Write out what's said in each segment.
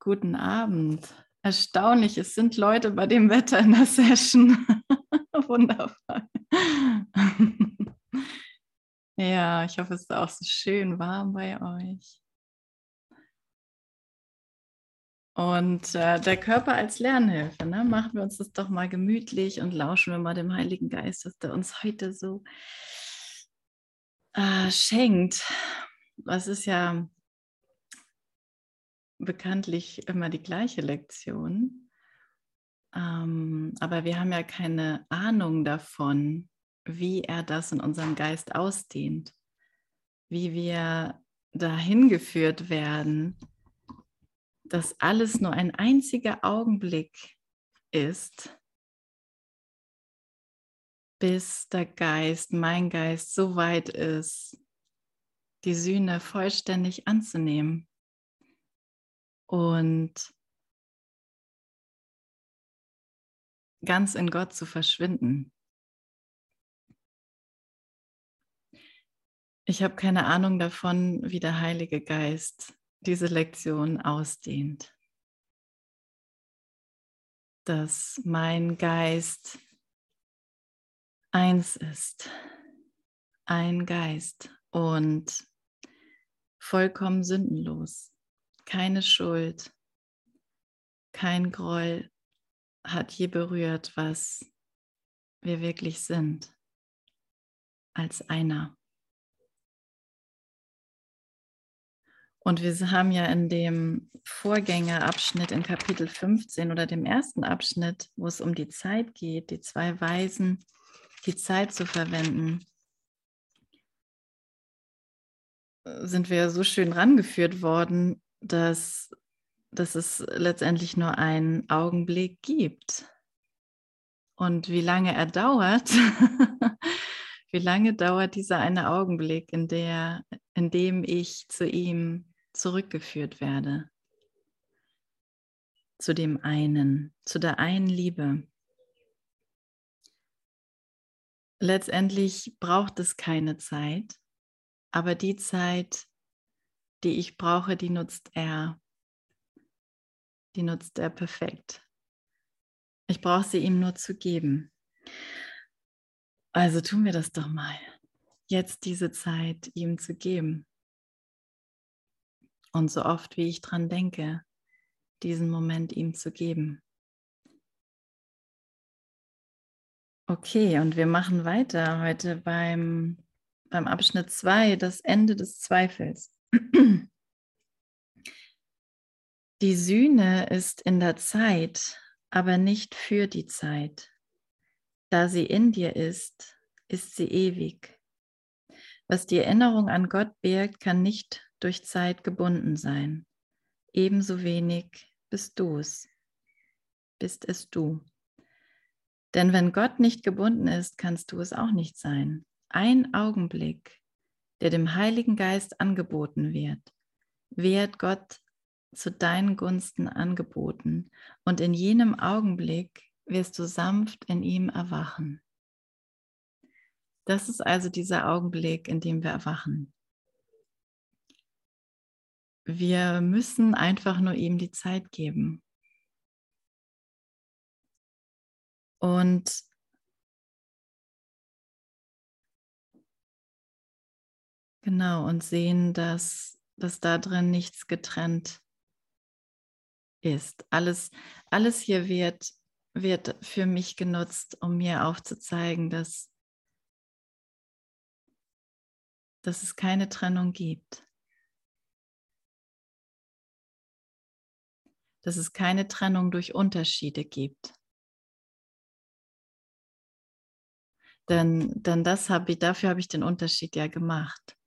Guten Abend. Erstaunlich, es sind Leute bei dem Wetter in der Session. Wundervoll. ja, ich hoffe, es ist auch so schön warm bei euch. Und äh, der Körper als Lernhilfe, ne? machen wir uns das doch mal gemütlich und lauschen wir mal dem Heiligen Geist, dass der uns heute so äh, schenkt. Das ist ja bekanntlich immer die gleiche Lektion. Ähm, aber wir haben ja keine Ahnung davon, wie er das in unserem Geist ausdehnt, wie wir dahin geführt werden, dass alles nur ein einziger Augenblick ist, bis der Geist, mein Geist, so weit ist, die Sühne vollständig anzunehmen und ganz in Gott zu verschwinden. Ich habe keine Ahnung davon, wie der Heilige Geist diese Lektion ausdehnt. Dass mein Geist eins ist, ein Geist und vollkommen sündenlos, keine Schuld, kein Groll hat je berührt, was wir wirklich sind, als einer. Und wir haben ja in dem Vorgängerabschnitt in Kapitel 15 oder dem ersten Abschnitt, wo es um die Zeit geht, die zwei Weisen, die Zeit zu verwenden, sind wir so schön rangeführt worden, dass, dass es letztendlich nur einen Augenblick gibt. Und wie lange er dauert, wie lange dauert dieser eine Augenblick, in, der, in dem ich zu ihm zurückgeführt werde. Zu dem einen, zu der einen Liebe. Letztendlich braucht es keine Zeit, aber die Zeit, die ich brauche, die nutzt er. Die nutzt er perfekt. Ich brauche sie ihm nur zu geben. Also tun wir das doch mal. Jetzt diese Zeit ihm zu geben. Und so oft wie ich dran denke, diesen Moment ihm zu geben. Okay, und wir machen weiter heute beim, beim Abschnitt 2, das Ende des Zweifels. Die Sühne ist in der Zeit, aber nicht für die Zeit. Da sie in dir ist, ist sie ewig. Was die Erinnerung an Gott birgt, kann nicht durch Zeit gebunden sein. Ebenso wenig bist du es, bist es du. Denn wenn Gott nicht gebunden ist, kannst du es auch nicht sein. Ein Augenblick, der dem Heiligen Geist angeboten wird, wird Gott zu deinen Gunsten angeboten und in jenem Augenblick wirst du sanft in ihm erwachen. Das ist also dieser Augenblick, in dem wir erwachen. Wir müssen einfach nur ihm die Zeit geben. Und genau, und sehen, dass, dass da drin nichts getrennt ist. Alles, alles hier wird, wird für mich genutzt, um mir aufzuzeigen, dass, dass es keine Trennung gibt. dass es keine Trennung durch Unterschiede gibt. Denn, denn das habe ich, dafür habe ich den Unterschied ja gemacht.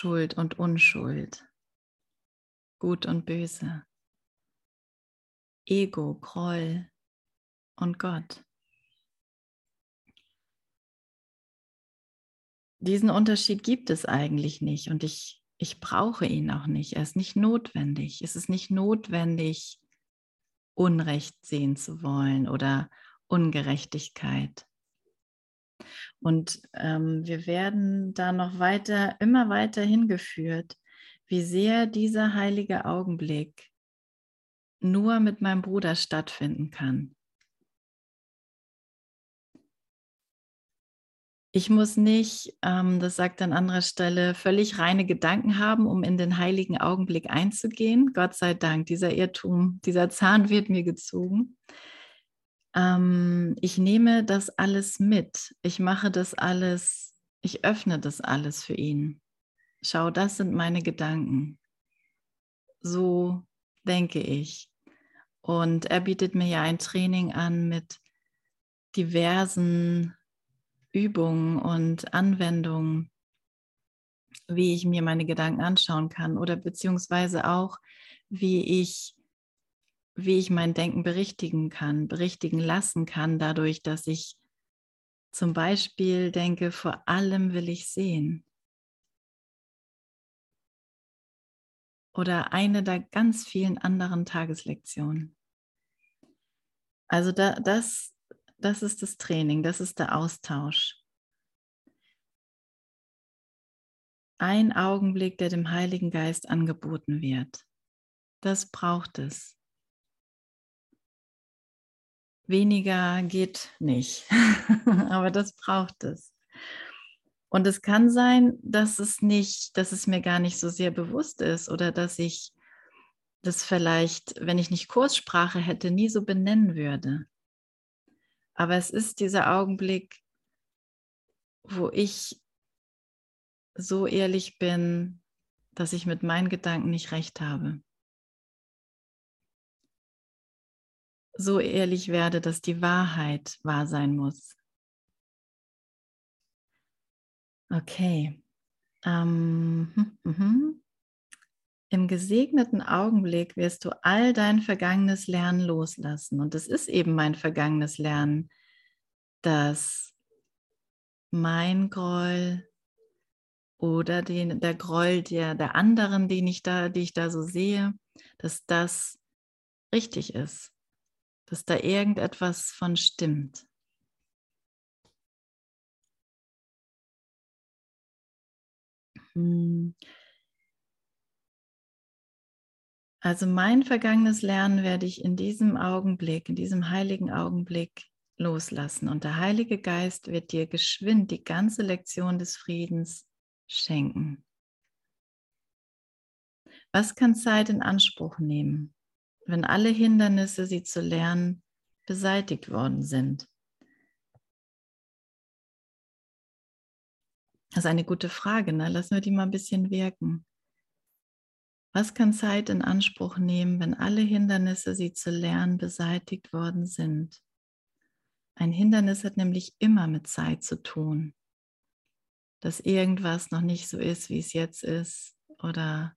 Schuld und Unschuld, Gut und Böse, Ego, Groll und Gott. Diesen Unterschied gibt es eigentlich nicht und ich ich brauche ihn auch nicht. Er ist nicht notwendig. Es ist nicht notwendig, Unrecht sehen zu wollen oder Ungerechtigkeit. Und ähm, wir werden da noch weiter, immer weiter hingeführt, wie sehr dieser heilige Augenblick nur mit meinem Bruder stattfinden kann. Ich muss nicht, ähm, das sagt an anderer Stelle, völlig reine Gedanken haben, um in den heiligen Augenblick einzugehen. Gott sei Dank, dieser Irrtum, dieser Zahn wird mir gezogen. Ähm, ich nehme das alles mit. Ich mache das alles, ich öffne das alles für ihn. Schau, das sind meine Gedanken. So denke ich. Und er bietet mir ja ein Training an mit diversen Übungen und Anwendungen, wie ich mir meine Gedanken anschauen kann oder beziehungsweise auch, wie ich, wie ich mein Denken berichtigen kann, berichtigen lassen kann, dadurch, dass ich zum Beispiel denke, vor allem will ich sehen. Oder eine der ganz vielen anderen Tageslektionen. Also da, das das ist das Training, das ist der Austausch. Ein Augenblick, der dem Heiligen Geist angeboten wird. Das braucht es. Weniger geht nicht, aber das braucht es. Und es kann sein, dass es nicht, dass es mir gar nicht so sehr bewusst ist oder dass ich das vielleicht, wenn ich nicht Kurssprache hätte, nie so benennen würde. Aber es ist dieser Augenblick, wo ich so ehrlich bin, dass ich mit meinen Gedanken nicht recht habe. So ehrlich werde, dass die Wahrheit wahr sein muss. Okay. Ähm, hm, hm, hm. Im gesegneten Augenblick wirst du all dein vergangenes Lernen loslassen. Und es ist eben mein vergangenes Lernen, dass mein Groll oder den, der Groll der, der anderen, den ich da, die ich da so sehe, dass das richtig ist, dass da irgendetwas von stimmt. Hm. Also mein vergangenes Lernen werde ich in diesem Augenblick, in diesem heiligen Augenblick loslassen. Und der Heilige Geist wird dir geschwind die ganze Lektion des Friedens schenken. Was kann Zeit in Anspruch nehmen, wenn alle Hindernisse, sie zu lernen, beseitigt worden sind? Das ist eine gute Frage. Ne? Lassen wir die mal ein bisschen wirken. Was kann Zeit in Anspruch nehmen, wenn alle Hindernisse, sie zu lernen, beseitigt worden sind? Ein Hindernis hat nämlich immer mit Zeit zu tun, dass irgendwas noch nicht so ist, wie es jetzt ist, oder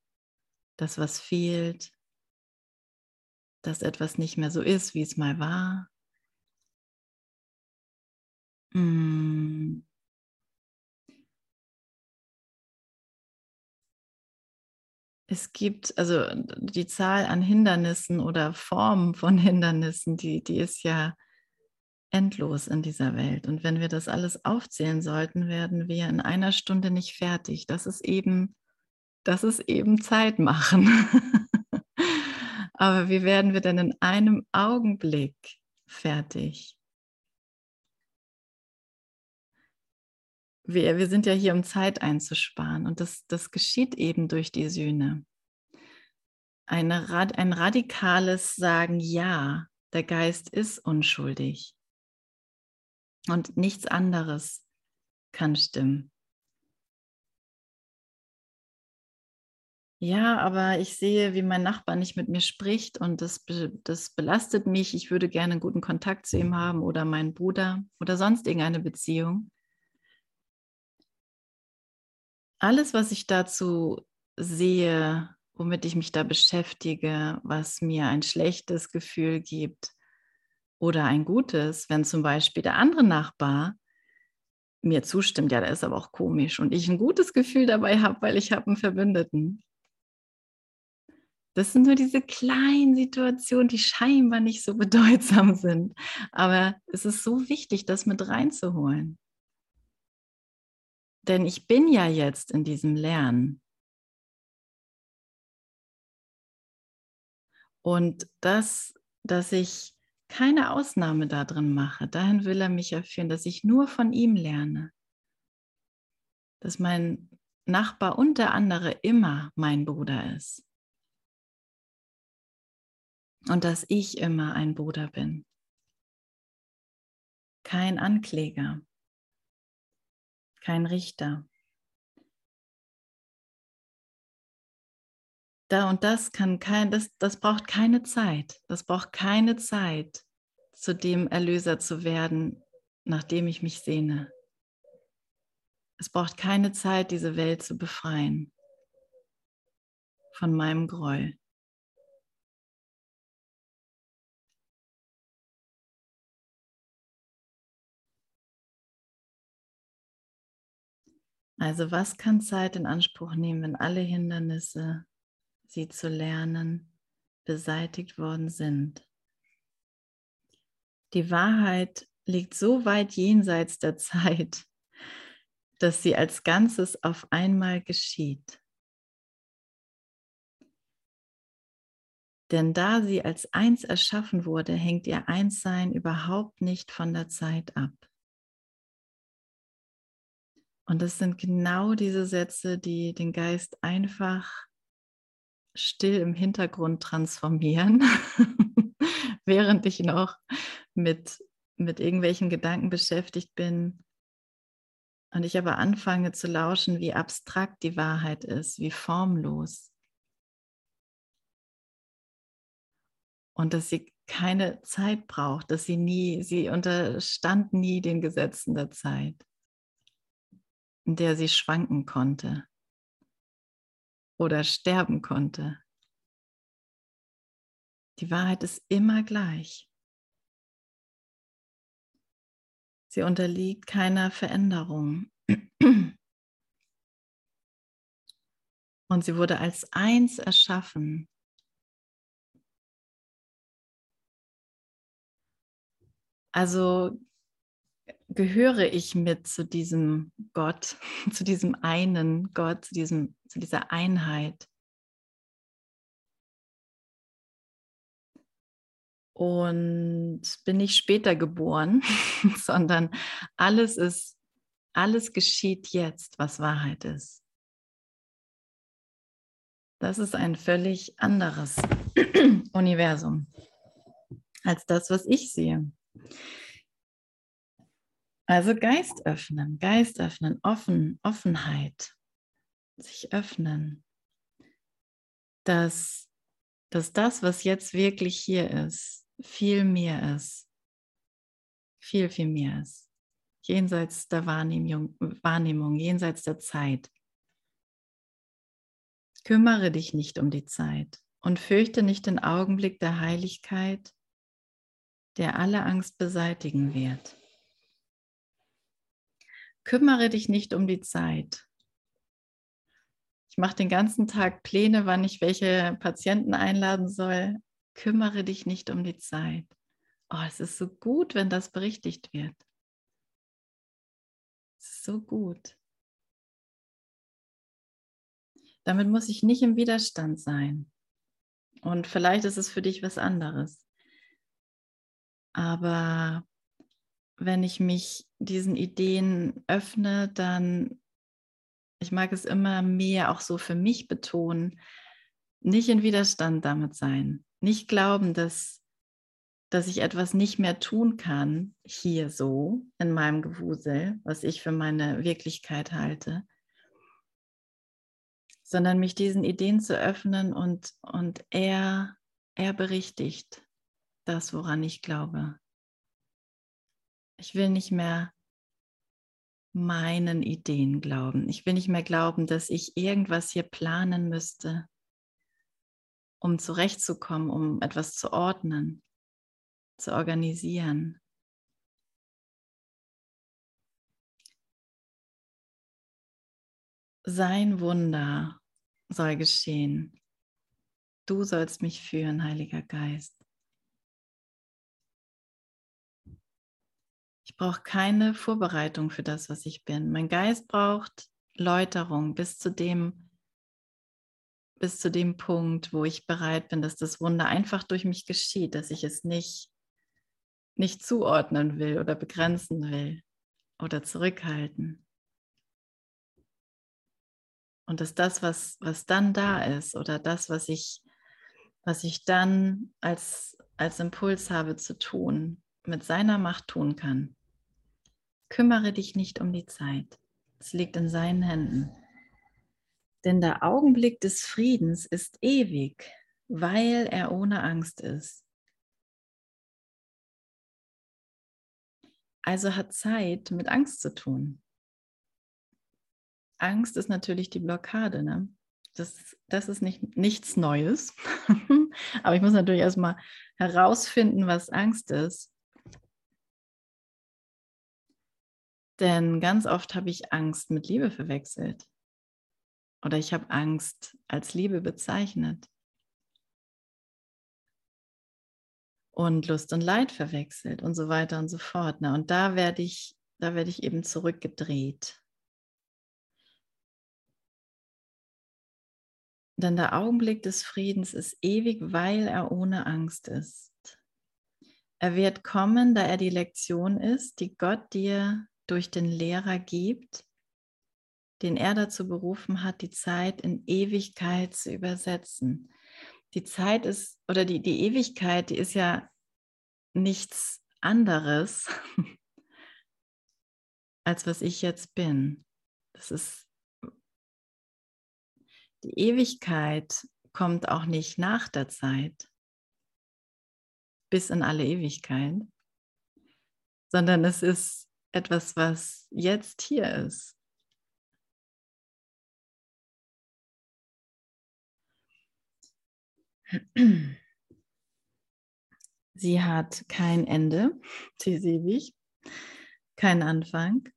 dass was fehlt, dass etwas nicht mehr so ist, wie es mal war. Hm. es gibt, also die Zahl an Hindernissen oder Formen von Hindernissen, die, die ist ja endlos in dieser Welt. Und wenn wir das alles aufzählen sollten, werden wir in einer Stunde nicht fertig. Das ist eben, das ist eben Zeit machen. Aber wie werden wir denn in einem Augenblick fertig? wir, wir sind ja hier, um Zeit einzusparen. Und das, das geschieht eben durch die Sühne. Eine, ein radikales Sagen, ja, der Geist ist unschuldig. Und nichts anderes kann stimmen. Ja, aber ich sehe, wie mein Nachbar nicht mit mir spricht und das, das belastet mich. Ich würde gerne einen guten Kontakt zu ihm haben oder meinen Bruder oder sonst irgendeine Beziehung. alles, was ich dazu sehe, womit ich mich da beschäftige, was mir ein schlechtes Gefühl gibt oder ein gutes, wenn zum Beispiel der andere Nachbar mir zustimmt, ja, der ist aber auch komisch und ich ein gutes Gefühl dabei habe, weil ich habe einen Verbündeten. Das sind nur diese kleinen Situationen, die scheinbar nicht so bedeutsam sind. Aber es ist so wichtig, das mit reinzuholen. Denn ich bin ja jetzt in diesem Lernen. Und das, dass ich keine Ausnahme darin mache, dahin will er mich ja führen, dass ich nur von ihm lerne. Dass mein Nachbar und der andere immer mein Bruder ist. Und dass ich immer ein Bruder bin. Kein Ankläger. Kein Richter. Da und das kann kein, das, das braucht keine Zeit. Das braucht keine Zeit, zu dem Erlöser zu werden, nach dem ich mich sehne. Es braucht keine Zeit, diese Welt zu befreien von meinem Groll. Also was kann Zeit in Anspruch nehmen, wenn alle Hindernisse, sie zu lernen, beseitigt worden sind? Die Wahrheit liegt so weit jenseits der Zeit, dass sie als Ganzes auf einmal geschieht. Denn da sie als eins erschaffen wurde, hängt ihr Einssein überhaupt nicht von der Zeit ab. Und das sind genau diese Sätze, die den Geist einfach still im Hintergrund transformieren, während ich noch mit, mit irgendwelchen Gedanken beschäftigt bin. Und ich aber anfange zu lauschen, wie abstrakt die Wahrheit ist, wie formlos. Und dass sie keine Zeit braucht, dass sie nie, sie unterstand nie den Gesetzen der Zeit in der sie schwanken konnte oder sterben konnte. Die Wahrheit ist immer gleich. Sie unterliegt keiner Veränderung. Und sie wurde als eins erschaffen. Also gehöre ich mit zu diesem Gott, zu diesem einen Gott, zu, diesem, zu dieser Einheit. Und bin nicht später geboren, sondern alles ist, alles geschieht jetzt, was Wahrheit ist. Das ist ein völlig anderes Universum als das, was ich sehe. Also Geist öffnen, Geist öffnen, offen, Offenheit, sich öffnen, dass, dass das, was jetzt wirklich hier ist, viel mehr ist, viel, viel mehr ist, jenseits der Wahrnehmung, Wahrnehmung jenseits der Zeit. Kümmere dich nicht um die Zeit und fürchte nicht den Augenblick der Heiligkeit, der alle Angst beseitigen wird. Kümmere dich nicht um die Zeit. Ich mache den ganzen Tag Pläne, wann ich welche Patienten einladen soll. Kümmere dich nicht um die Zeit. Oh, es ist so gut, wenn das berichtigt wird. So gut. Damit muss ich nicht im Widerstand sein. Und vielleicht ist es für dich was anderes. Aber wenn ich mich diesen Ideen öffne, dann, ich mag es immer mehr auch so für mich betonen, nicht in Widerstand damit sein, nicht glauben, dass, dass ich etwas nicht mehr tun kann, hier so in meinem Gewusel, was ich für meine Wirklichkeit halte, sondern mich diesen Ideen zu öffnen und, und er, er berichtigt das, woran ich glaube. Ich will nicht mehr meinen Ideen glauben. Ich will nicht mehr glauben, dass ich irgendwas hier planen müsste, um zurechtzukommen, um etwas zu ordnen, zu organisieren. Sein Wunder soll geschehen. Du sollst mich führen, Heiliger Geist. Ich brauche keine Vorbereitung für das, was ich bin. Mein Geist braucht Läuterung bis zu dem, bis zu dem Punkt, wo ich bereit bin, dass das Wunder einfach durch mich geschieht, dass ich es nicht, nicht zuordnen will oder begrenzen will oder zurückhalten. Und dass das, was, was dann da ist oder das, was ich, was ich dann als, als Impuls habe zu tun, mit seiner Macht tun kann. Kümmere dich nicht um die Zeit. Es liegt in seinen Händen. Denn der Augenblick des Friedens ist ewig, weil er ohne Angst ist. Also hat Zeit mit Angst zu tun. Angst ist natürlich die Blockade. Ne? Das, das ist nicht, nichts Neues. Aber ich muss natürlich erstmal herausfinden, was Angst ist. Denn ganz oft habe ich Angst mit Liebe verwechselt. Oder ich habe Angst als Liebe bezeichnet. Und Lust und Leid verwechselt und so weiter und so fort. Ne? Und da werde ich, da werde ich eben zurückgedreht. Denn der Augenblick des Friedens ist ewig, weil er ohne Angst ist. Er wird kommen, da er die Lektion ist, die Gott dir durch den Lehrer gibt, den er dazu berufen hat, die Zeit in Ewigkeit zu übersetzen. Die Zeit ist, oder die, die Ewigkeit, die ist ja nichts anderes, als was ich jetzt bin. Das ist, die Ewigkeit kommt auch nicht nach der Zeit, bis in alle Ewigkeit, sondern es ist etwas, was jetzt hier ist. Sie hat kein Ende, sie ist ewig, kein Anfang.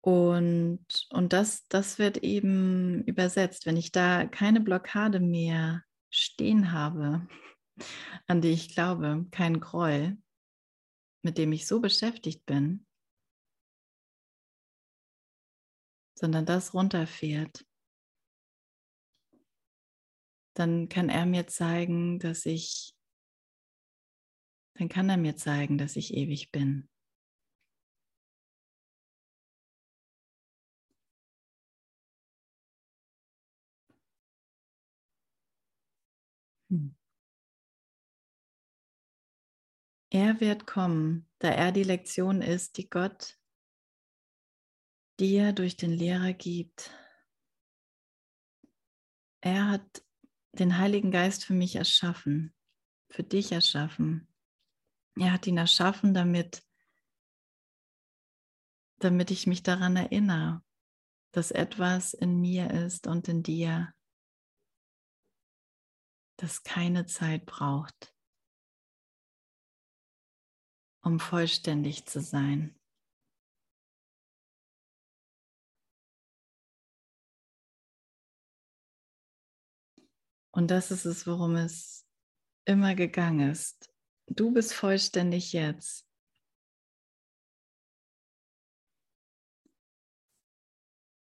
Und, und das, das wird eben übersetzt. Wenn ich da keine Blockade mehr stehen habe, an die ich glaube, kein Groll, mit dem ich so beschäftigt bin, sondern das runterfährt, dann kann er mir zeigen, dass ich, dann kann er mir zeigen, dass ich ewig bin. Er wird kommen, da er die Lektion ist, die Gott dir durch den Lehrer gibt. Er hat den Heiligen Geist für mich erschaffen, für dich erschaffen. Er hat ihn erschaffen, damit, damit ich mich daran erinnere, dass etwas in mir ist und in dir, das keine Zeit braucht, um vollständig zu sein. Und das ist es, worum es immer gegangen ist. Du bist vollständig jetzt.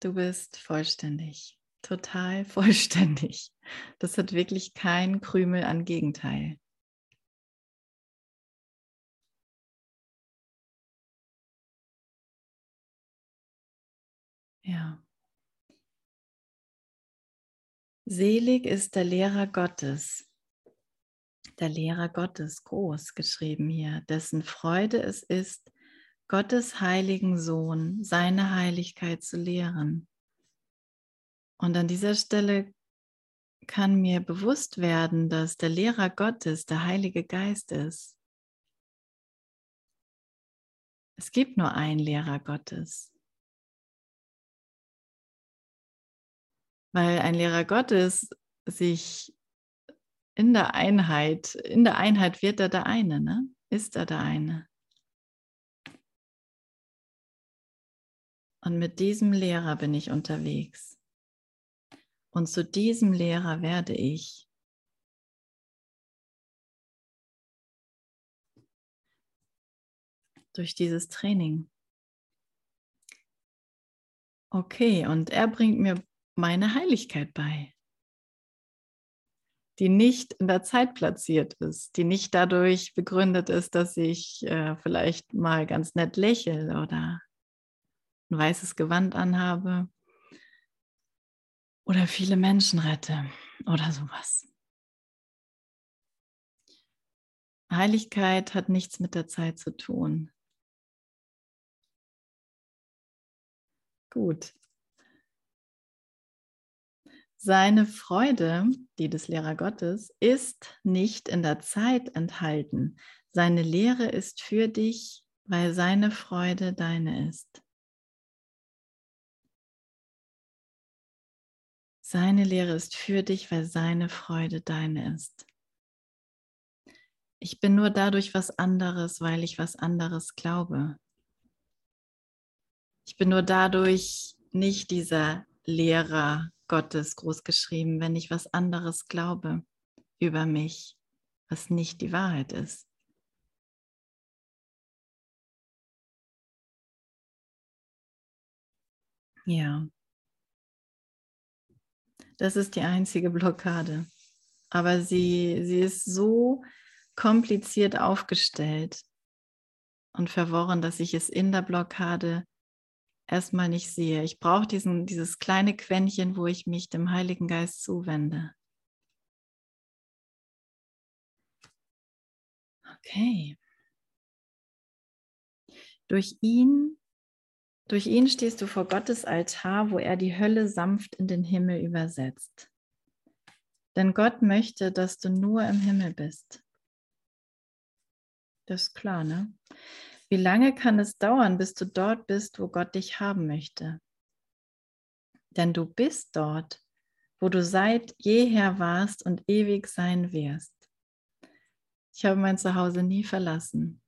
Du bist vollständig total vollständig. Das hat wirklich kein Krümel an Gegenteil. Ja. Selig ist der Lehrer Gottes, der Lehrer Gottes, groß geschrieben hier, dessen Freude es ist, Gottes heiligen Sohn, seine Heiligkeit zu lehren. Und an dieser Stelle kann mir bewusst werden, dass der Lehrer Gottes der Heilige Geist ist. Es gibt nur einen Lehrer Gottes. weil ein Lehrer Gottes sich in der Einheit, in der Einheit wird er der eine, ne? ist er der eine. Und mit diesem Lehrer bin ich unterwegs. Und zu diesem Lehrer werde ich. Durch dieses Training. Okay, und er bringt mir meine Heiligkeit bei, die nicht in der Zeit platziert ist, die nicht dadurch begründet ist, dass ich äh, vielleicht mal ganz nett lächle oder ein weißes Gewand anhabe oder viele Menschen rette oder sowas. Heiligkeit hat nichts mit der Zeit zu tun. Gut. Seine Freude, die des Lehrer Gottes, ist nicht in der Zeit enthalten. Seine Lehre ist für dich, weil seine Freude deine ist. Seine Lehre ist für dich, weil seine Freude deine ist. Ich bin nur dadurch was anderes, weil ich was anderes glaube. Ich bin nur dadurch nicht dieser Lehrer Gottes großgeschrieben, wenn ich was anderes glaube über mich, was nicht die Wahrheit ist. Ja. Das ist die einzige Blockade. Aber sie, sie ist so kompliziert aufgestellt und verworren, dass ich es in der Blockade erstmal nicht sehe. Ich brauche dieses kleine Quäntchen, wo ich mich dem Heiligen Geist zuwende. Okay. Durch ihn durch ihn stehst du vor Gottes Altar, wo er die Hölle sanft in den Himmel übersetzt. Denn Gott möchte, dass du nur im Himmel bist. Das ist klar, ne? Wie lange kann es dauern, bis du dort bist, wo Gott dich haben möchte? Denn du bist dort, wo du seit jeher warst und ewig sein wirst. Ich habe mein Zuhause nie verlassen.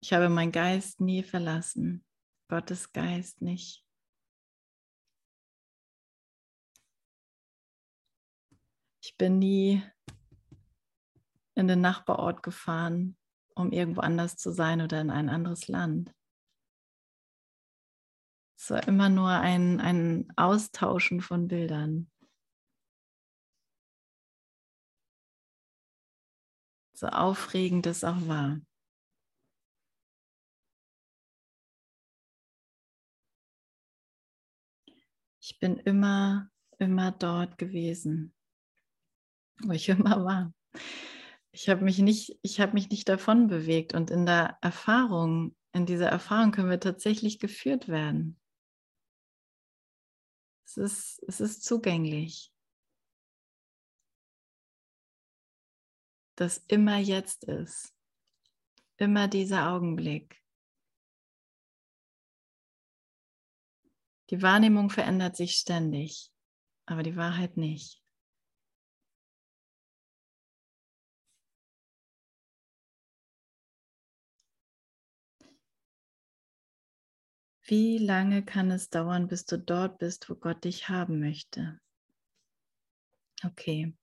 Ich habe meinen Geist nie verlassen. Gottes Geist nicht. Ich bin nie in den Nachbarort gefahren, um irgendwo anders zu sein oder in ein anderes Land. Es war immer nur ein, ein Austauschen von Bildern. So aufregend es auch war. Ich bin immer, immer dort gewesen, wo ich immer war. Ich habe mich nicht, ich habe mich nicht davon bewegt und in der Erfahrung, in dieser Erfahrung können wir tatsächlich geführt werden. Es ist, es ist zugänglich. Das immer jetzt ist. Immer dieser Augenblick. Die Wahrnehmung verändert sich ständig, aber die Wahrheit nicht. Wie lange kann es dauern, bis du dort bist, wo Gott dich haben möchte? Okay.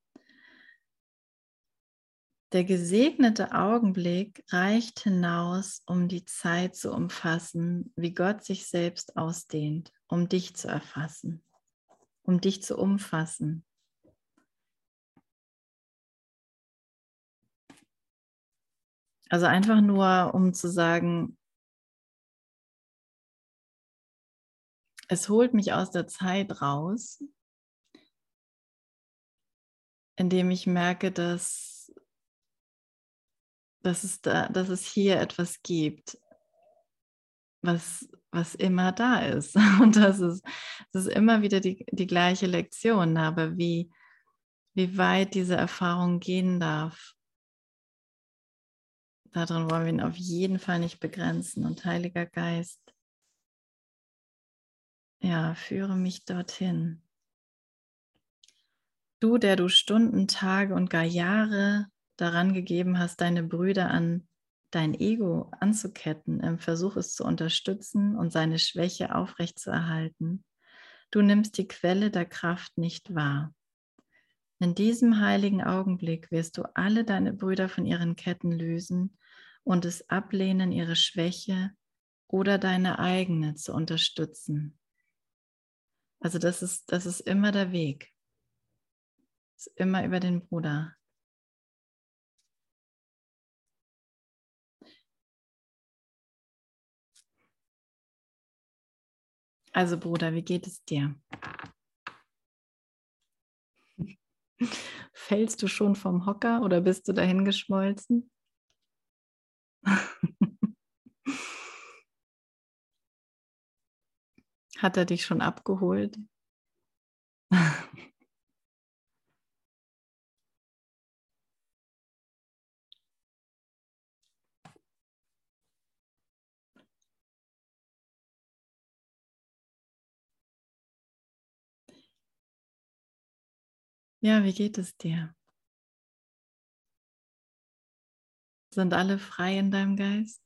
Der gesegnete Augenblick reicht hinaus, um die Zeit zu umfassen, wie Gott sich selbst ausdehnt, um dich zu erfassen, um dich zu umfassen. Also einfach nur, um zu sagen, es holt mich aus der Zeit raus, indem ich merke, dass dass es, da, dass es hier etwas gibt, was, was immer da ist. Und das ist, das ist immer wieder die, die gleiche Lektion, aber wie, wie weit diese Erfahrung gehen darf, darin wollen wir ihn auf jeden Fall nicht begrenzen. Und Heiliger Geist, ja, führe mich dorthin. Du, der du Stunden, Tage und gar Jahre daran gegeben hast, deine Brüder an dein Ego anzuketten, im Versuch es zu unterstützen und seine Schwäche aufrechtzuerhalten. Du nimmst die Quelle der Kraft nicht wahr. In diesem heiligen Augenblick wirst du alle deine Brüder von ihren Ketten lösen und es ablehnen, ihre Schwäche oder deine eigene zu unterstützen. Also das ist, das ist immer der Weg. Das ist immer über den Bruder. Also Bruder, wie geht es dir? Fällst du schon vom Hocker oder bist du dahin geschmolzen? Hat er dich schon abgeholt? Ja, wie geht es dir? Sind alle frei in deinem Geist?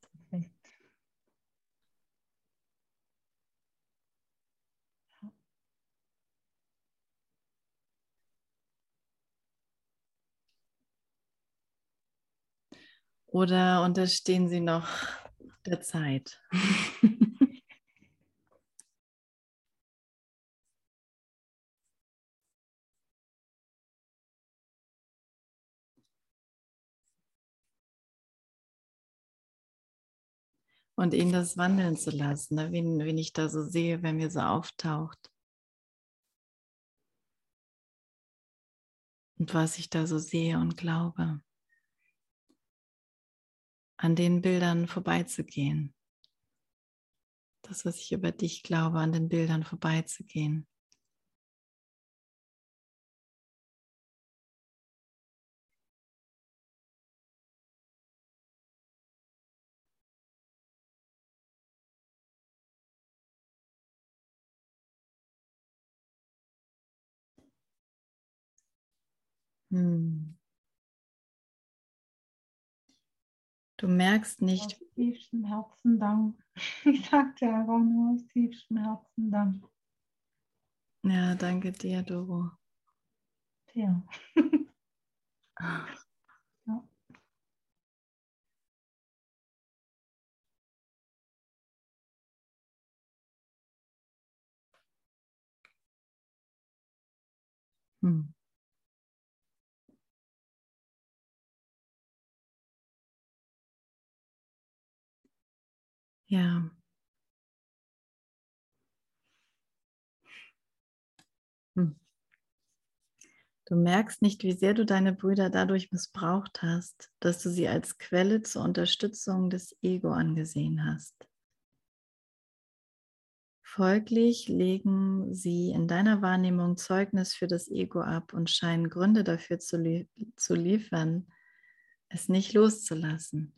Oder unterstehen sie noch der Zeit? und ihn das wandeln zu lassen, ne? wen, wen ich da so sehe, wenn mir so auftaucht. Und was ich da so sehe und glaube. An den Bildern vorbeizugehen. Das, was ich über dich glaube, an den Bildern vorbeizugehen. Hm. Du merkst nicht. Aus tiefstem Herzen Dank. Ich sagte einfach nur aus tiefstem Herzen Dank. Ja, danke dir, Doro. Ja. ja. Hm. Ja. Hm. Du merkst nicht, wie sehr du deine Brüder dadurch missbraucht hast, dass du sie als Quelle zur Unterstützung des Ego angesehen hast. Folglich legen sie in deiner Wahrnehmung Zeugnis für das Ego ab und scheinen Gründe dafür zu, lie zu liefern, es nicht loszulassen.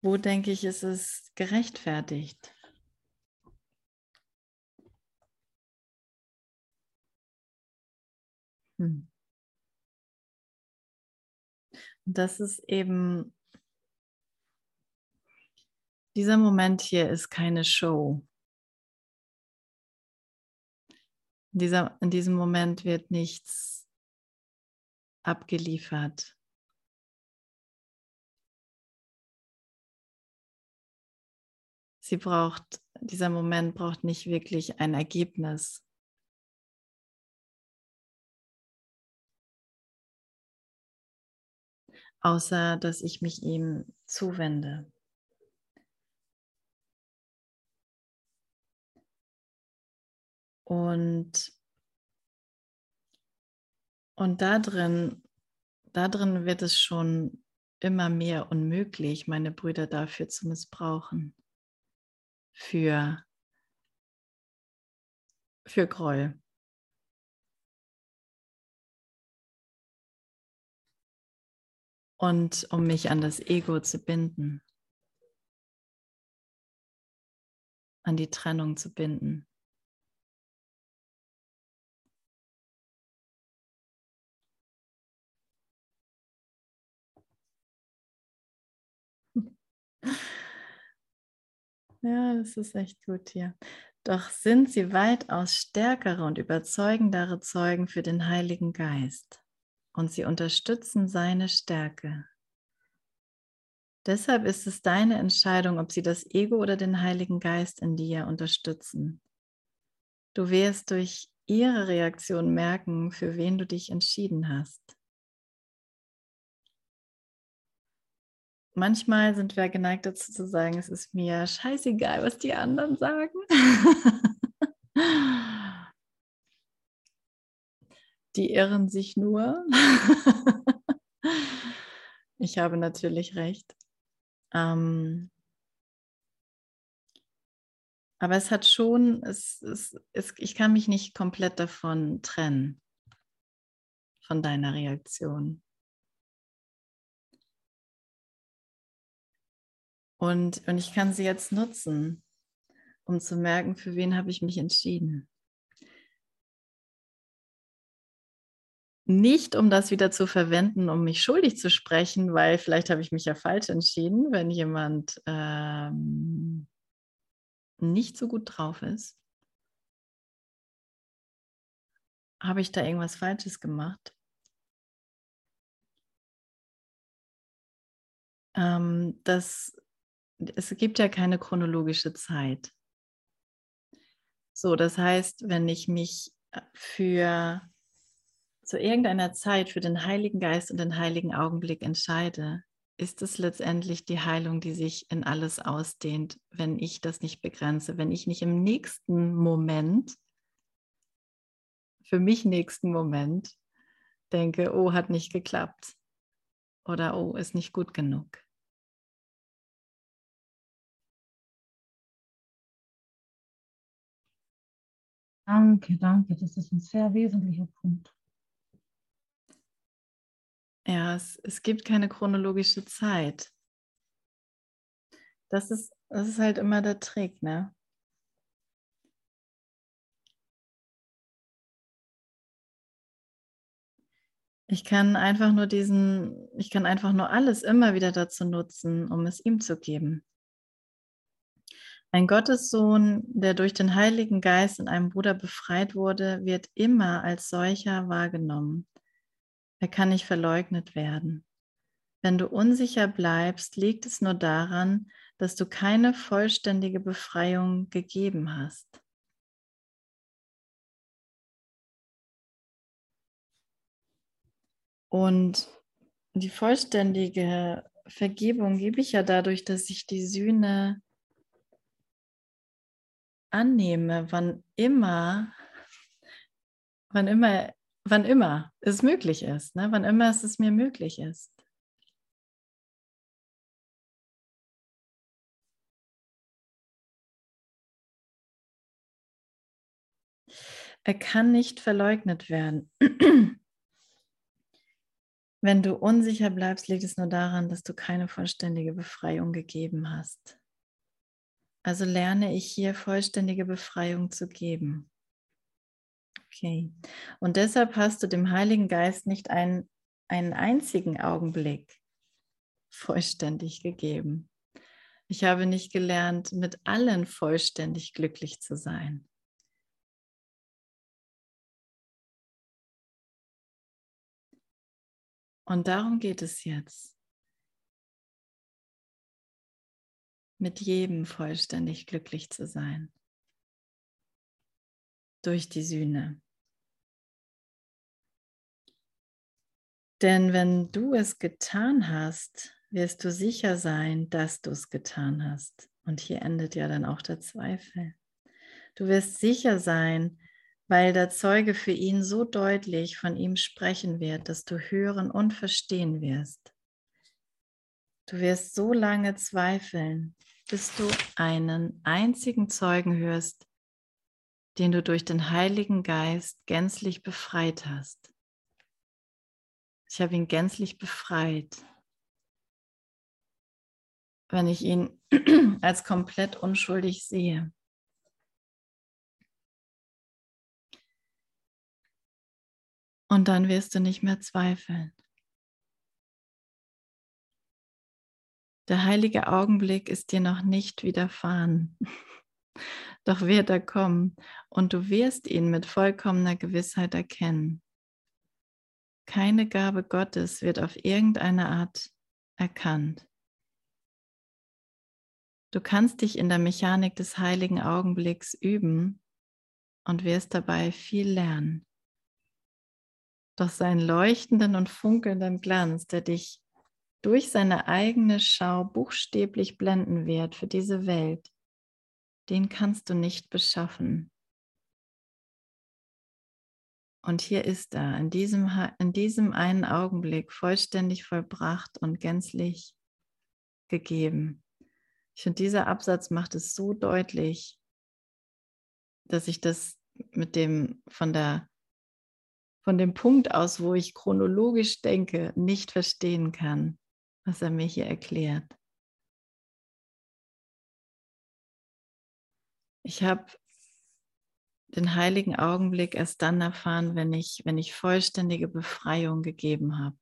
Wo denke ich, ist es gerechtfertigt? Hm. Das ist eben, dieser Moment hier ist keine Show. In, dieser, in diesem Moment wird nichts abgeliefert. Sie braucht, dieser Moment braucht nicht wirklich ein Ergebnis. Außer dass ich mich ihm zuwende. Und, und da drin, wird es schon immer mehr unmöglich, meine Brüder dafür zu missbrauchen für, für Groll. Und um mich an das Ego zu binden, an die Trennung zu binden. Ja, das ist echt gut hier. Doch sind sie weitaus stärkere und überzeugendere Zeugen für den Heiligen Geist und sie unterstützen seine Stärke. Deshalb ist es deine Entscheidung, ob sie das Ego oder den Heiligen Geist in dir unterstützen. Du wirst durch ihre Reaktion merken, für wen du dich entschieden hast. Manchmal sind wir geneigt dazu zu sagen, es ist mir scheißegal, was die anderen sagen. die irren sich nur. ich habe natürlich recht. Ähm, aber es hat schon, es, es, es, ich kann mich nicht komplett davon trennen, von deiner Reaktion. Und, und ich kann sie jetzt nutzen, um zu merken, für wen habe ich mich entschieden. Nicht, um das wieder zu verwenden, um mich schuldig zu sprechen, weil vielleicht habe ich mich ja falsch entschieden, wenn jemand ähm, nicht so gut drauf ist. Habe ich da irgendwas Falsches gemacht? Ähm, das, es gibt ja keine chronologische Zeit. So, das heißt, wenn ich mich für zu irgendeiner Zeit für den Heiligen Geist und den heiligen Augenblick entscheide, ist es letztendlich die Heilung, die sich in alles ausdehnt, wenn ich das nicht begrenze, wenn ich nicht im nächsten Moment, für mich nächsten Moment, denke, oh, hat nicht geklappt oder oh, ist nicht gut genug. Danke, danke. Das ist ein sehr wesentlicher Punkt. Ja, es, es gibt keine chronologische Zeit. Das ist, das ist halt immer der Trick, ne? Ich kann einfach nur diesen, ich kann einfach nur alles immer wieder dazu nutzen, um es ihm zu geben. Ein Gottessohn, der durch den Heiligen Geist in einem Bruder befreit wurde, wird immer als solcher wahrgenommen. Er kann nicht verleugnet werden. Wenn du unsicher bleibst, liegt es nur daran, dass du keine vollständige Befreiung gegeben hast. Und die vollständige Vergebung gebe ich ja dadurch, dass ich die Sühne annehme, wann immer, wann immer wann immer es möglich ist, ne? wann immer es, es mir möglich ist. Er kann nicht verleugnet werden. Wenn du unsicher bleibst, liegt es nur daran, dass du keine vollständige Befreiung gegeben hast. Also lerne ich hier vollständige Befreiung zu geben. Okay. Und deshalb hast du dem Heiligen Geist nicht einen, einen einzigen Augenblick vollständig gegeben. Ich habe nicht gelernt, mit allen vollständig glücklich zu sein. Und darum geht es jetzt. Mit jedem vollständig glücklich zu sein durch die Sühne. Denn wenn du es getan hast, wirst du sicher sein, dass du es getan hast. Und hier endet ja dann auch der Zweifel. Du wirst sicher sein, weil der Zeuge für ihn so deutlich von ihm sprechen wird, dass du hören und verstehen wirst. Du wirst so lange zweifeln, bis du einen einzigen Zeugen hörst, den du durch den Heiligen Geist gänzlich befreit hast. Ich habe ihn gänzlich befreit. Wenn ich ihn als komplett unschuldig sehe. Und dann wirst du nicht mehr zweifeln. Der heilige Augenblick ist dir noch nicht widerfahren, doch wird er kommen und du wirst ihn mit vollkommener Gewissheit erkennen. Keine Gabe Gottes wird auf irgendeine Art erkannt. Du kannst dich in der Mechanik des heiligen Augenblicks üben und wirst dabei viel lernen. Doch seinen leuchtenden und funkelnden Glanz, der dich durch seine eigene Schau buchstäblich blenden wird für diese Welt, den kannst du nicht beschaffen. Und hier ist er, in diesem, in diesem einen Augenblick vollständig vollbracht und gänzlich gegeben. Ich finde, dieser Absatz macht es so deutlich, dass ich das mit dem von der von dem Punkt aus, wo ich chronologisch denke, nicht verstehen kann, was er mir hier erklärt. Ich habe den heiligen Augenblick erst dann erfahren, wenn ich, wenn ich vollständige Befreiung gegeben habe.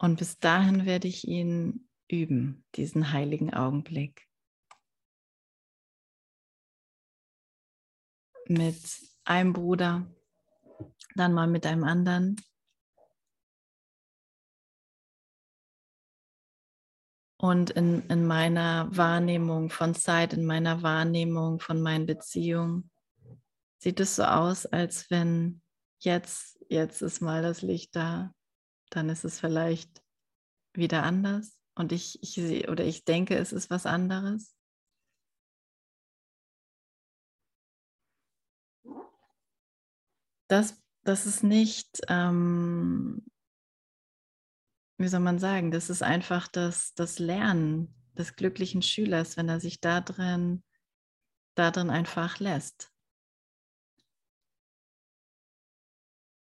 Und bis dahin werde ich ihn üben, diesen heiligen Augenblick. Mit einem Bruder, dann mal mit einem anderen. Und in, in meiner Wahrnehmung von Zeit, in meiner Wahrnehmung von meinen Beziehungen, sieht es so aus, als wenn jetzt, jetzt ist mal das Licht da, dann ist es vielleicht wieder anders und ich, ich sehe oder ich denke, es ist was anderes. Das, das ist nicht, ähm, wie soll man sagen, das ist einfach das, das Lernen des glücklichen Schülers, wenn er sich da drin, da drin einfach lässt.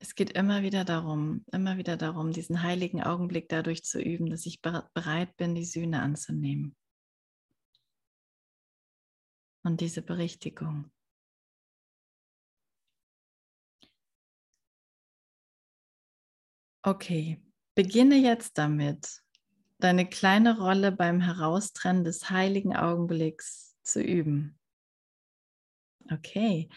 es geht immer wieder darum, immer wieder darum, diesen heiligen Augenblick dadurch zu üben, dass ich bereit bin, die Sühne anzunehmen. Und diese Berichtigung. Okay, beginne jetzt damit, deine kleine Rolle beim Heraustrennen des heiligen Augenblicks zu üben. Okay,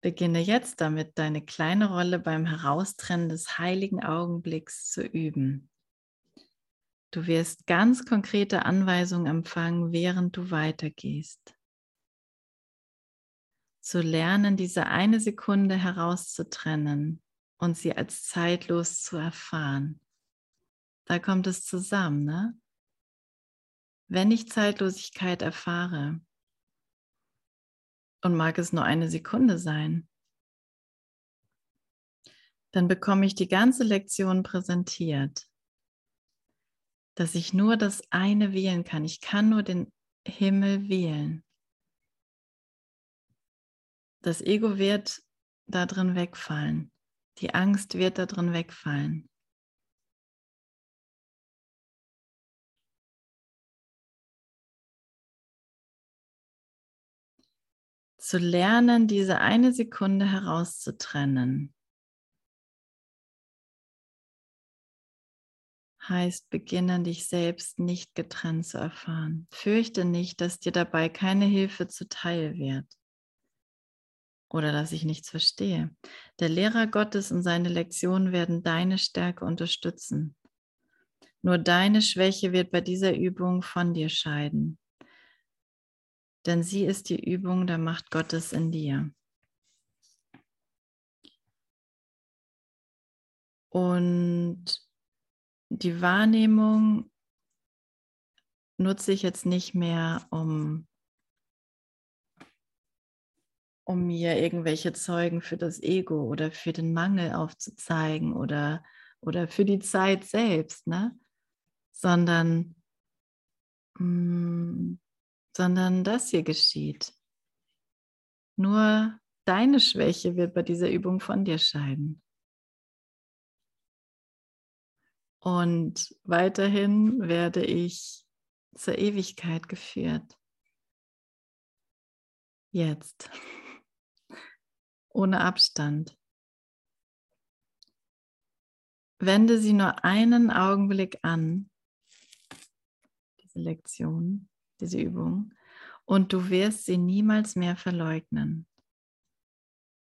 Beginne jetzt damit, deine kleine Rolle beim Heraustrennen des heiligen Augenblicks zu üben. Du wirst ganz konkrete Anweisungen empfangen, während du weitergehst. Zu lernen, diese eine Sekunde herauszutrennen und sie als zeitlos zu erfahren. Da kommt es zusammen, ne? Wenn ich Zeitlosigkeit erfahre, und mag es nur eine Sekunde sein, dann bekomme ich die ganze Lektion präsentiert, dass ich nur das eine wählen kann. Ich kann nur den Himmel wählen. Das Ego wird da drin wegfallen. Die Angst wird da drin wegfallen. zu lernen, diese eine Sekunde herauszutrennen. Heißt beginnen, dich selbst nicht getrennt zu erfahren. Fürchte nicht, dass dir dabei keine Hilfe zuteil wird oder dass ich nichts verstehe. Der Lehrer Gottes und seine Lektionen werden deine Stärke unterstützen. Nur deine Schwäche wird bei dieser Übung von dir scheiden denn sie ist die Übung der Macht Gottes in dir. Und die Wahrnehmung nutze ich jetzt nicht mehr, um, um mir irgendwelche Zeugen für das Ego oder für den Mangel aufzuzeigen oder, oder für die Zeit selbst, ne? sondern mh, mm, sondern das hier geschieht. Nur deine Schwäche wird bei dieser Übung von dir scheiden. Und weiterhin werde ich zur Ewigkeit geführt. Jetzt. Ohne Abstand. wende sie nur einen Augenblick an, diese Lektion, diese Übung, und du wirst sie niemals mehr verleugnen.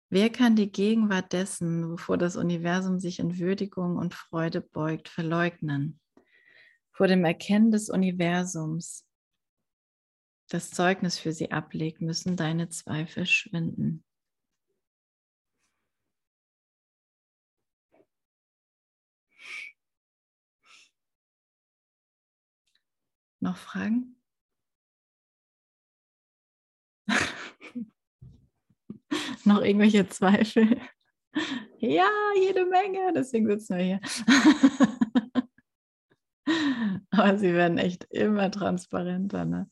Wer kann die Gegenwart dessen, wovor das Universum sich in Würdigung und Freude beugt, verleugnen? Vor dem Erkennen des Universums, das Zeugnis für sie ablegt, müssen deine Zweifel schwinden. Noch Fragen? Noch irgendwelche Zweifel? Ja, jede Menge, deswegen sitzen wir hier. Aber sie werden echt immer transparenter. Ne?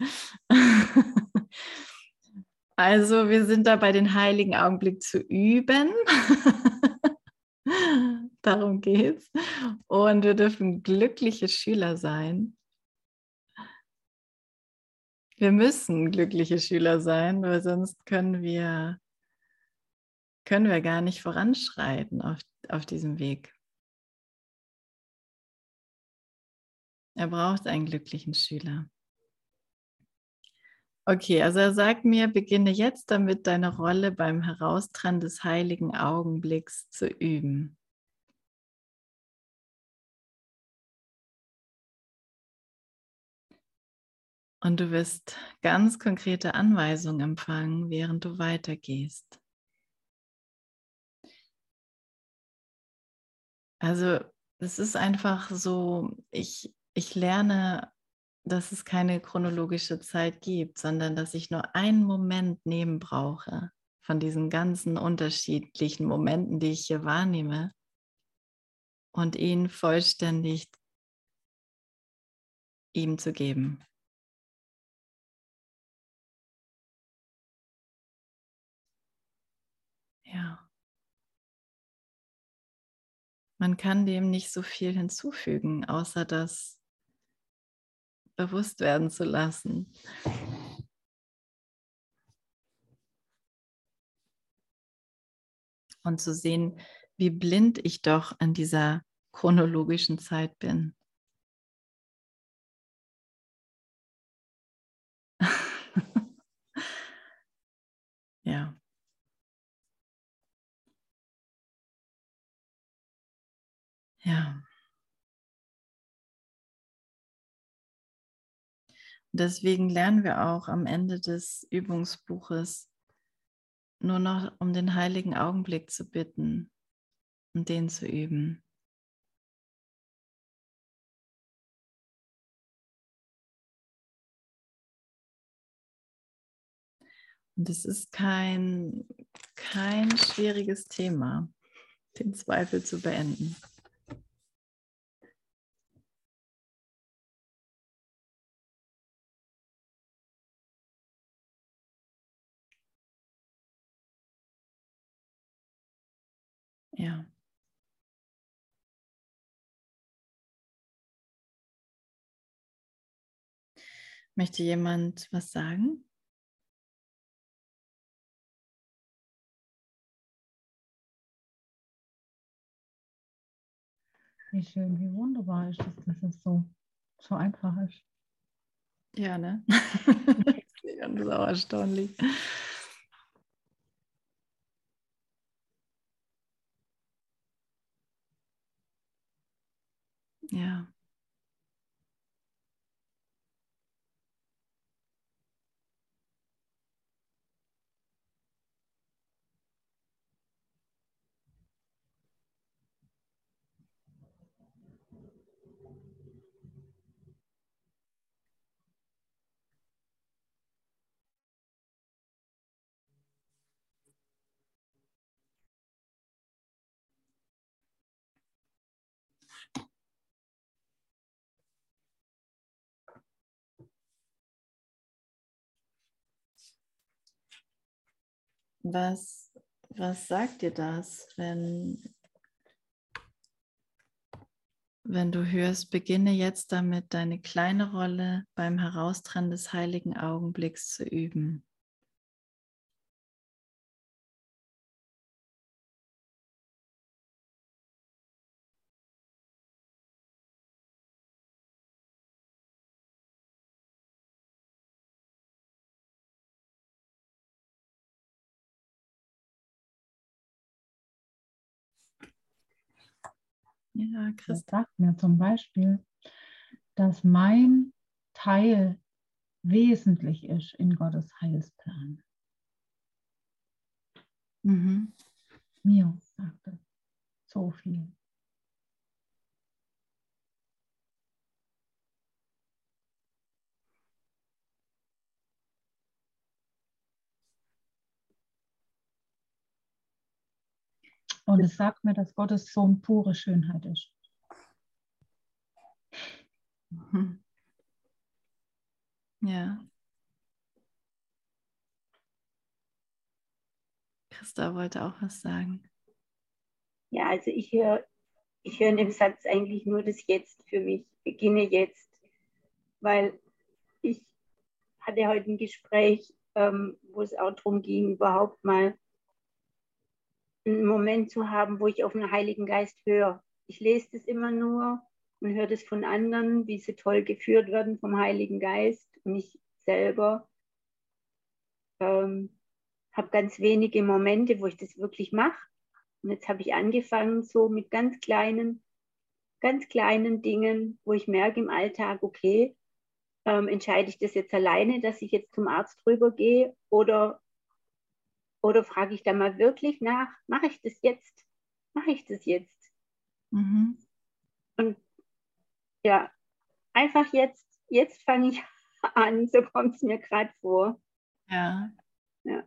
Also, wir sind dabei, den heiligen Augenblick zu üben. Darum geht's. Und wir dürfen glückliche Schüler sein. Wir müssen glückliche Schüler sein, weil sonst können wir, können wir gar nicht voranschreiten auf, auf diesem Weg. Er braucht einen glücklichen Schüler. Okay, also er sagt mir, beginne jetzt damit, deine Rolle beim Heraustrennen des heiligen Augenblicks zu üben. Und du wirst ganz konkrete Anweisungen empfangen, während du weitergehst. Also es ist einfach so, ich, ich lerne, dass es keine chronologische Zeit gibt, sondern dass ich nur einen Moment nehmen brauche von diesen ganzen unterschiedlichen Momenten, die ich hier wahrnehme und ihn vollständig ihm zu geben. Ja. Man kann dem nicht so viel hinzufügen, außer das bewusst werden zu lassen. Und zu sehen, wie blind ich doch an dieser chronologischen Zeit bin. ja. Ja. Deswegen lernen wir auch am Ende des Übungsbuches nur noch um den heiligen Augenblick zu bitten und den zu üben. Und es ist kein, kein schwieriges Thema, den Zweifel zu beenden. Ja. Möchte jemand was sagen? Wie schön, wie wunderbar ist es, dass es so, so einfach ist. Ja, ne? Ganz sauer erstaunlich. Ja. Was, was sagt dir das, wenn, wenn du hörst, beginne jetzt damit, deine kleine Rolle beim Heraustrennen des heiligen Augenblicks zu üben? Ja, Er Christa. sagt mir zum Beispiel, dass mein Teil wesentlich ist in Gottes Heilsplan. Mhm. Mir sagt er so viel. Und es sagt mir, dass Gottes Sohn pure Schönheit ist. Mhm. Ja. Christa wollte auch was sagen. Ja, also ich höre ich höre in dem Satz eigentlich nur das Jetzt für mich. Beginne jetzt. Weil ich hatte heute ein Gespräch, ähm, wo es auch darum ging, überhaupt mal einen Moment zu haben, wo ich auf den Heiligen Geist höre. Ich lese das immer nur und höre das von anderen, wie sie toll geführt werden vom Heiligen Geist. Und ich selber ähm, habe ganz wenige Momente, wo ich das wirklich mache. Und jetzt habe ich angefangen, so mit ganz kleinen, ganz kleinen Dingen, wo ich merke im Alltag, okay, ähm, entscheide ich das jetzt alleine, dass ich jetzt zum Arzt drüber gehe oder, oder frage ich da mal wirklich nach, mache ich das jetzt? Mache ich das jetzt? Mhm. Und ja, einfach jetzt, jetzt fange ich an, so kommt es mir gerade vor. Ja. Ja.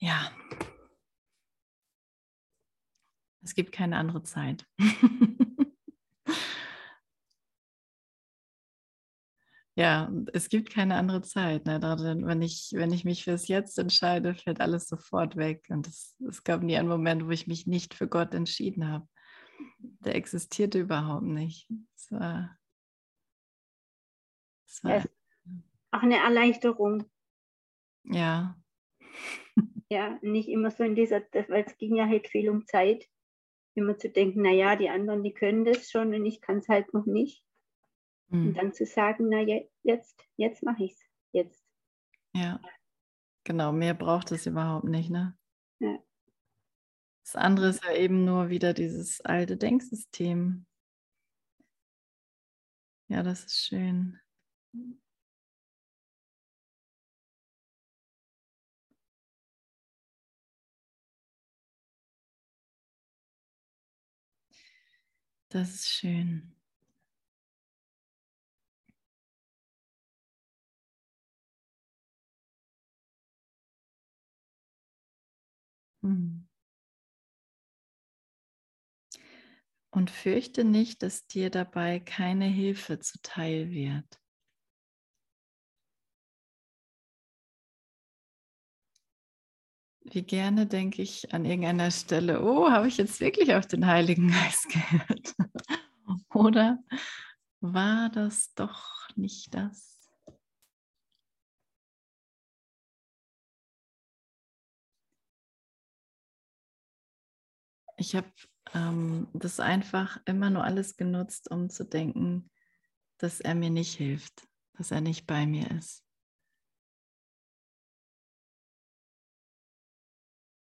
Ja. Es gibt keine andere Zeit. ja, es gibt keine andere Zeit. Ne? Wenn, ich, wenn ich mich fürs Jetzt entscheide, fällt alles sofort weg. Und es, es gab nie einen Moment, wo ich mich nicht für Gott entschieden habe. Der existierte überhaupt nicht. Es war, es war Ja. Auch eine Erleichterung. ja. Ja, nicht immer so in dieser, weil es ging ja halt viel um Zeit, immer zu denken, naja, die anderen, die können das schon und ich kann es halt noch nicht. Hm. Und dann zu sagen, na je- jetzt, jetzt mache ich es. Jetzt. Ja, genau, mehr braucht es überhaupt nicht, ne? Ja. Das andere ist ja eben nur wieder dieses alte Denksystem. Ja, das ist schön. Das ist schön. Und fürchte nicht, dass dir dabei keine Hilfe zuteil wird. Wie gerne denke ich an irgendeiner Stelle, oh, habe ich jetzt wirklich auf den Heiligen Geist gehört? Oder war das doch nicht das? Ich habe ähm, das einfach immer nur alles genutzt, um zu denken, dass er mir nicht hilft, dass er nicht bei mir ist.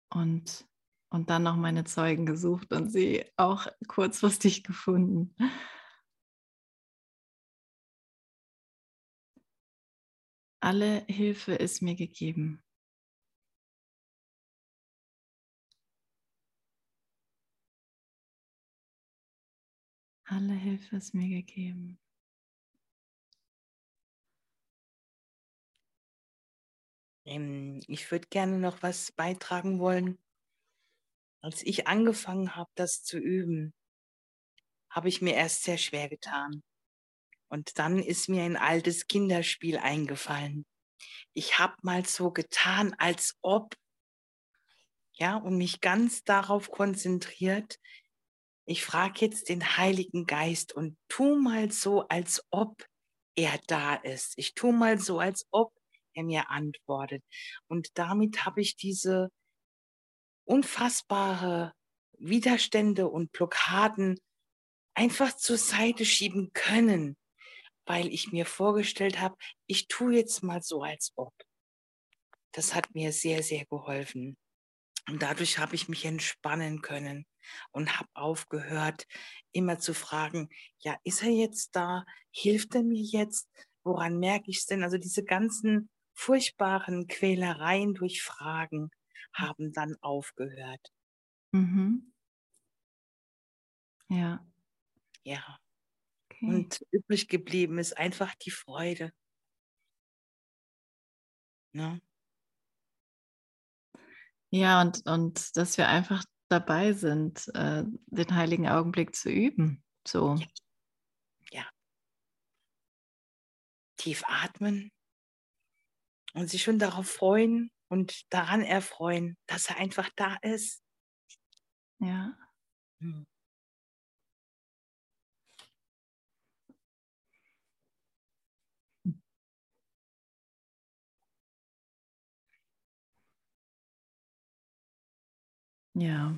Und, und dann noch meine Zeugen gesucht und sie auch kurzfristig gefunden. Alle Hilfe ist mir gegeben. Alle Hilfe ist mir gegeben. Ähm, ich würde gerne noch was beitragen wollen. Als ich angefangen habe, das zu üben, habe ich mir erst sehr schwer getan. Und dann ist mir ein altes Kinderspiel eingefallen. Ich habe mal so getan, als ob, ja, und mich ganz darauf konzentriert. Ich frage jetzt den Heiligen Geist und tu mal so, als ob er da ist. Ich tu mal so, als ob er mir antwortet. Und damit habe ich diese unfassbare Widerstände und Blockaden einfach zur Seite schieben können, weil ich mir vorgestellt habe, ich tue jetzt mal so, als ob. Das hat mir sehr, sehr geholfen. Und dadurch habe ich mich entspannen können und habe aufgehört, immer zu fragen, ja, ist er jetzt da? Hilft er mir jetzt? Woran merke ich es denn? Also diese ganzen furchtbaren Quälereien durch Fragen haben dann aufgehört. Mhm. Ja. Ja. Okay. Und übrig geblieben ist einfach die Freude. Ne? Ja, und, und dass wir einfach dabei sind, äh, den heiligen Augenblick zu üben. So. Ja. ja. Tief atmen und sich schon darauf freuen und daran erfreuen, dass er einfach da ist. Ja. Hm. Ja.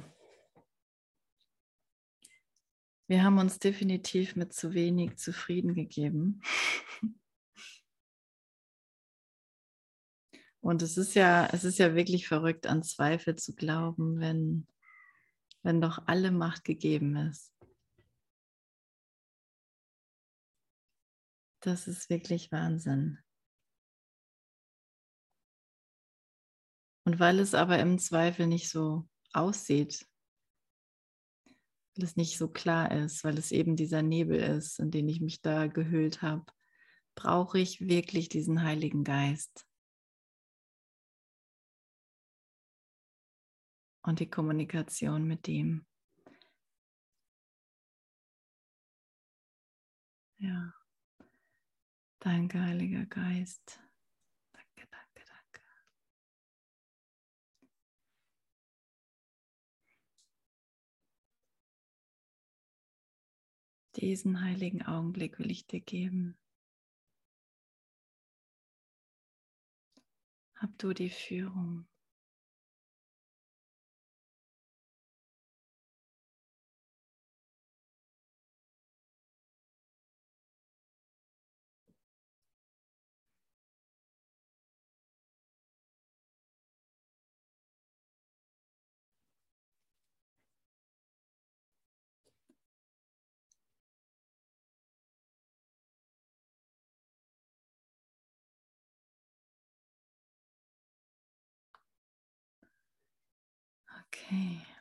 Wir haben uns definitiv mit zu wenig zufrieden gegeben. Und es ist ja, es ist ja wirklich verrückt, an Zweifel zu glauben, wenn, wenn doch alle Macht gegeben ist. Das ist wirklich Wahnsinn. Und weil es aber im Zweifel nicht so aussieht, weil es nicht so klar ist, weil es eben dieser Nebel ist, in den ich mich da gehüllt habe, brauche ich wirklich diesen Heiligen Geist. Und die Kommunikation mit ihm. Ja. Danke, Heiliger Geist. Diesen heiligen Augenblick will ich dir geben. Hab du die Führung. Okay.